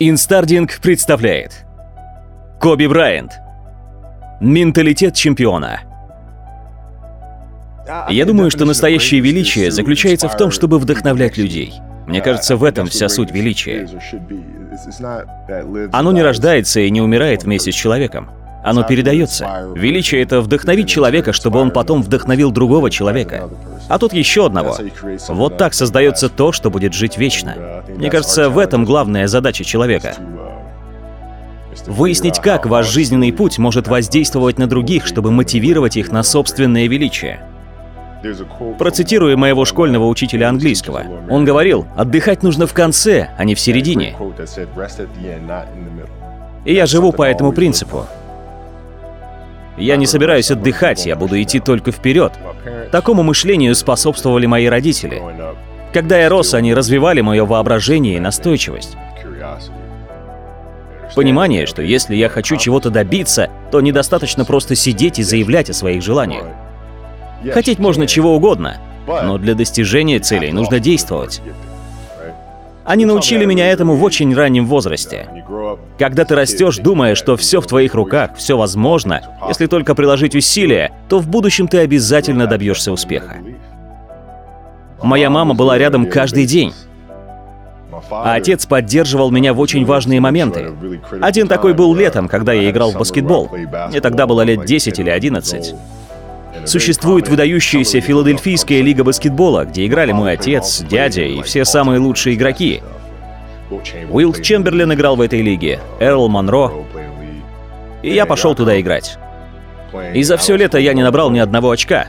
Инстардинг представляет Коби Брайант Менталитет чемпиона Я думаю, что настоящее величие заключается в том, чтобы вдохновлять людей. Мне кажется, в этом вся суть величия. Оно не рождается и не умирает вместе с человеком. Оно передается. Величие — это вдохновить человека, чтобы он потом вдохновил другого человека. А тут еще одного. Вот так создается то, что будет жить вечно. Мне кажется, в этом главная задача человека. Выяснить, как ваш жизненный путь может воздействовать на других, чтобы мотивировать их на собственное величие. Процитирую моего школьного учителя английского. Он говорил, отдыхать нужно в конце, а не в середине. И я живу по этому принципу. Я не собираюсь отдыхать, я буду идти только вперед. Такому мышлению способствовали мои родители. Когда я рос, они развивали мое воображение и настойчивость. Понимание, что если я хочу чего-то добиться, то недостаточно просто сидеть и заявлять о своих желаниях. Хотеть можно чего угодно, но для достижения целей нужно действовать. Они научили меня этому в очень раннем возрасте. Когда ты растешь, думая, что все в твоих руках, все возможно, если только приложить усилия, то в будущем ты обязательно добьешься успеха. Моя мама была рядом каждый день. А отец поддерживал меня в очень важные моменты. Один такой был летом, когда я играл в баскетбол. Мне тогда было лет 10 или 11. Существует выдающаяся Филадельфийская лига баскетбола, где играли мой отец, дядя и все самые лучшие игроки. Уилд Чемберлин играл в этой лиге, Эрл Монро. И я пошел туда играть. И за все лето я не набрал ни одного очка.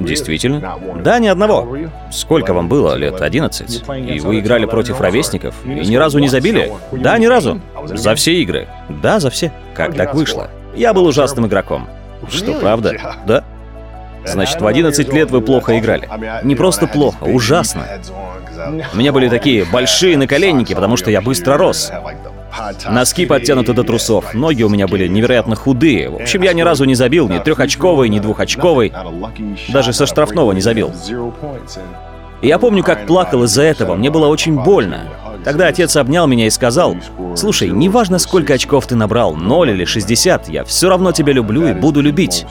Действительно? Да, ни одного. Сколько вам было? Лет 11? И вы играли против ровесников? И ни разу не забили? Да, ни разу. За все игры? Да, за все. Как так вышло? Я был ужасным игроком. Что, правда? Да? Значит, в 11 лет вы плохо играли. Не просто плохо, ужасно. У меня были такие большие наколенники, потому что я быстро рос. Носки подтянуты до трусов, ноги у меня были невероятно худые. В общем, я ни разу не забил ни трехочковый, ни двухочковый. Даже со штрафного не забил. И я помню, как плакал из-за этого, мне было очень больно. Тогда отец обнял меня и сказал, «Слушай, неважно, сколько очков ты набрал, 0 или 60, я все равно тебя люблю и буду любить».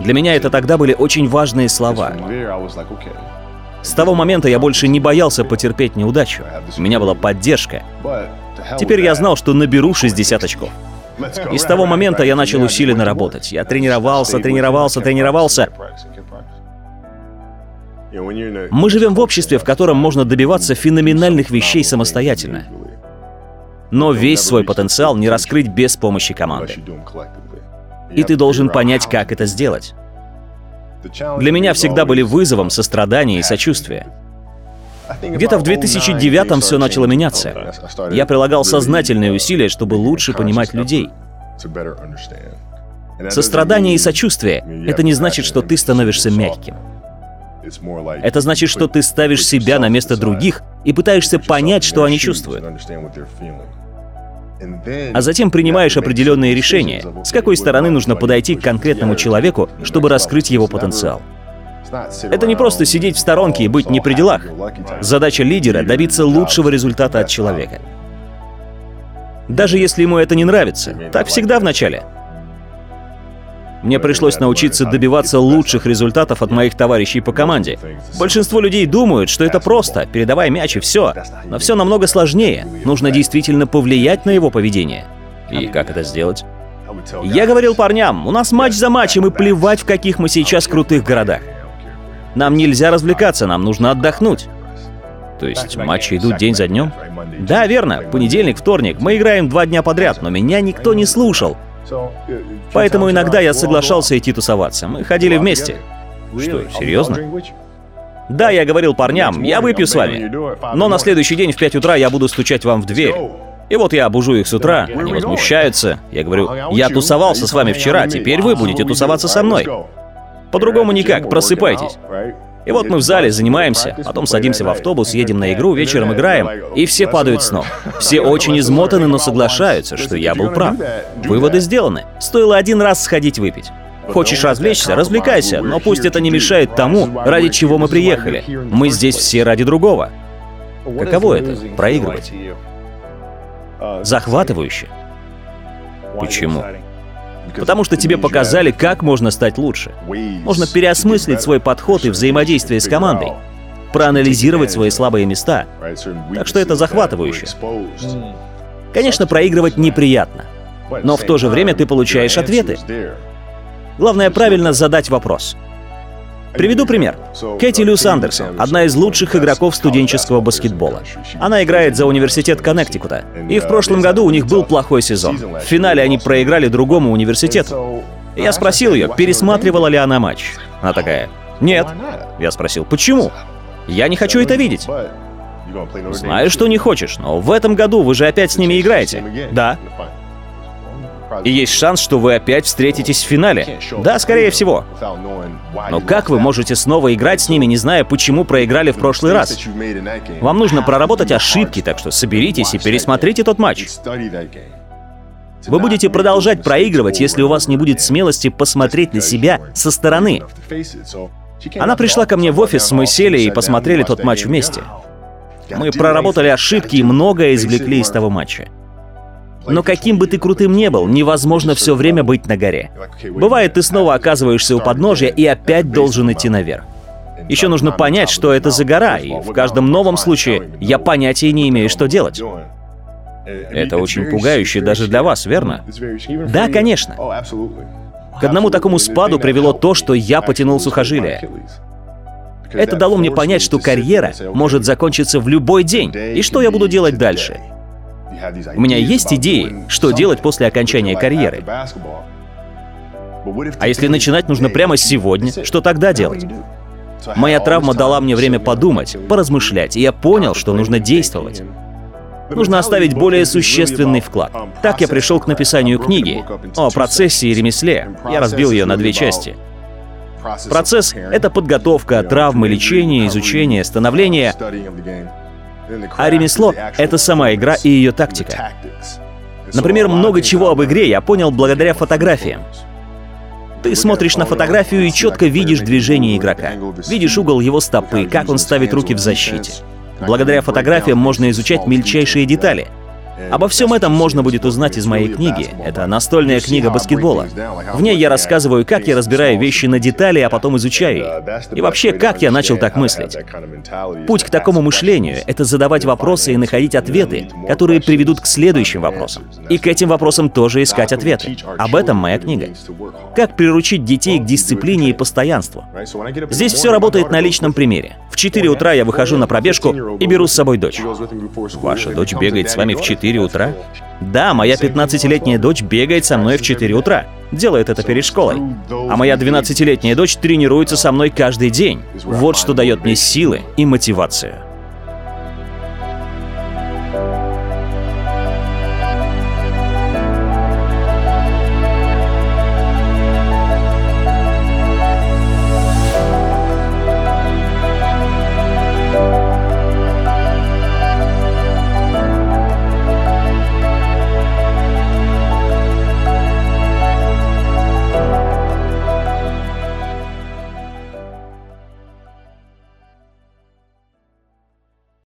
Для меня это тогда были очень важные слова. С того момента я больше не боялся потерпеть неудачу. У меня была поддержка. Теперь я знал, что наберу 60 очков. И с того момента я начал усиленно работать. Я тренировался, тренировался, тренировался. Мы живем в обществе, в котором можно добиваться феноменальных вещей самостоятельно. Но весь свой потенциал не раскрыть без помощи команды. И ты должен понять, как это сделать. Для меня всегда были вызовом сострадание и сочувствие. Где-то в 2009-м все начало меняться. Я прилагал сознательные усилия, чтобы лучше понимать людей. Сострадание и сочувствие — это не значит, что ты становишься мягким. Это значит, что ты ставишь себя на место других и пытаешься понять, что они чувствуют. А затем принимаешь определенные решения, с какой стороны нужно подойти к конкретному человеку, чтобы раскрыть его потенциал. Это не просто сидеть в сторонке и быть не при делах. Задача лидера — добиться лучшего результата от человека. Даже если ему это не нравится. Так всегда в начале. Мне пришлось научиться добиваться лучших результатов от моих товарищей по команде. Большинство людей думают, что это просто, передавай мяч и все. Но все намного сложнее. Нужно действительно повлиять на его поведение. И как это сделать? Я говорил парням, у нас матч за матчем, и плевать, в каких мы сейчас крутых городах. Нам нельзя развлекаться, нам нужно отдохнуть. То есть матчи идут день за днем? Да, верно. Понедельник, вторник. Мы играем два дня подряд, но меня никто не слушал. Поэтому иногда я соглашался идти тусоваться. Мы ходили вместе. Что, серьезно? Да, я говорил парням, я выпью с вами. Но на следующий день в 5 утра я буду стучать вам в дверь. И вот я бужу их с утра, они возмущаются. Я говорю, я тусовался с вами вчера, теперь вы будете тусоваться со мной. По-другому никак, просыпайтесь. И вот мы в зале занимаемся, потом садимся в автобус, едем на игру, вечером играем, и все падают с ног. Все очень измотаны, но соглашаются, что я был прав. Выводы сделаны. Стоило один раз сходить выпить. Хочешь развлечься, развлекайся, но пусть это не мешает тому, ради чего мы приехали. Мы здесь все ради другого. Каково это — проигрывать? Захватывающе. Почему? Потому что тебе показали, как можно стать лучше. Можно переосмыслить свой подход и взаимодействие с командой, проанализировать свои слабые места. Так что это захватывающе. Конечно, проигрывать неприятно, но в то же время ты получаешь ответы. Главное правильно задать вопрос. Приведу пример. Кэти Люс Андерсон, одна из лучших игроков студенческого баскетбола. Она играет за университет Коннектикута. И в прошлом году у них был плохой сезон. В финале они проиграли другому университету. Я спросил ее, пересматривала ли она матч. Она такая, нет. Я спросил, почему? Я не хочу это видеть. Знаю, что не хочешь, но в этом году вы же опять с ними играете. Да. И есть шанс, что вы опять встретитесь в финале. Да, скорее всего. Но как вы можете снова играть с ними, не зная, почему проиграли в прошлый раз? Вам нужно проработать ошибки, так что соберитесь и пересмотрите тот матч. Вы будете продолжать проигрывать, если у вас не будет смелости посмотреть на себя со стороны. Она пришла ко мне в офис, мы сели и посмотрели тот матч вместе. Мы проработали ошибки и многое извлекли из того матча. Но каким бы ты крутым не был, невозможно все время быть на горе. Бывает, ты снова оказываешься у подножия и опять должен идти наверх. Еще нужно понять, что это за гора, и в каждом новом случае я понятия не имею, что делать. Это очень пугающе даже для вас, верно? Да, конечно. К одному такому спаду привело то, что я потянул сухожилие. Это дало мне понять, что карьера может закончиться в любой день, и что я буду делать дальше. У меня есть идеи, что делать после окончания карьеры. А если начинать нужно прямо сегодня, что тогда делать? Моя травма дала мне время подумать, поразмышлять, и я понял, что нужно действовать. Нужно оставить более существенный вклад. Так я пришел к написанию книги о процессе и ремесле. Я разбил ее на две части. Процесс — это подготовка, травмы, лечение, изучение, становление. А ремесло — это сама игра и ее тактика. Например, много чего об игре я понял благодаря фотографиям. Ты смотришь на фотографию и четко видишь движение игрока. Видишь угол его стопы, как он ставит руки в защите. Благодаря фотографиям можно изучать мельчайшие детали — Обо всем этом можно будет узнать из моей книги. Это настольная книга баскетбола. В ней я рассказываю, как я разбираю вещи на детали, а потом изучаю их. И вообще, как я начал так мыслить. Путь к такому мышлению — это задавать вопросы и находить ответы, которые приведут к следующим вопросам. И к этим вопросам тоже искать ответы. Об этом моя книга. Как приручить детей к дисциплине и постоянству. Здесь все работает на личном примере. В 4 утра я выхожу на пробежку и беру с собой дочь. Ваша дочь бегает с вами в 4 4 утра? Да, моя 15-летняя дочь бегает со мной в 4 утра. Делает это перед школой. А моя 12-летняя дочь тренируется со мной каждый день. Вот что дает мне силы и мотивацию.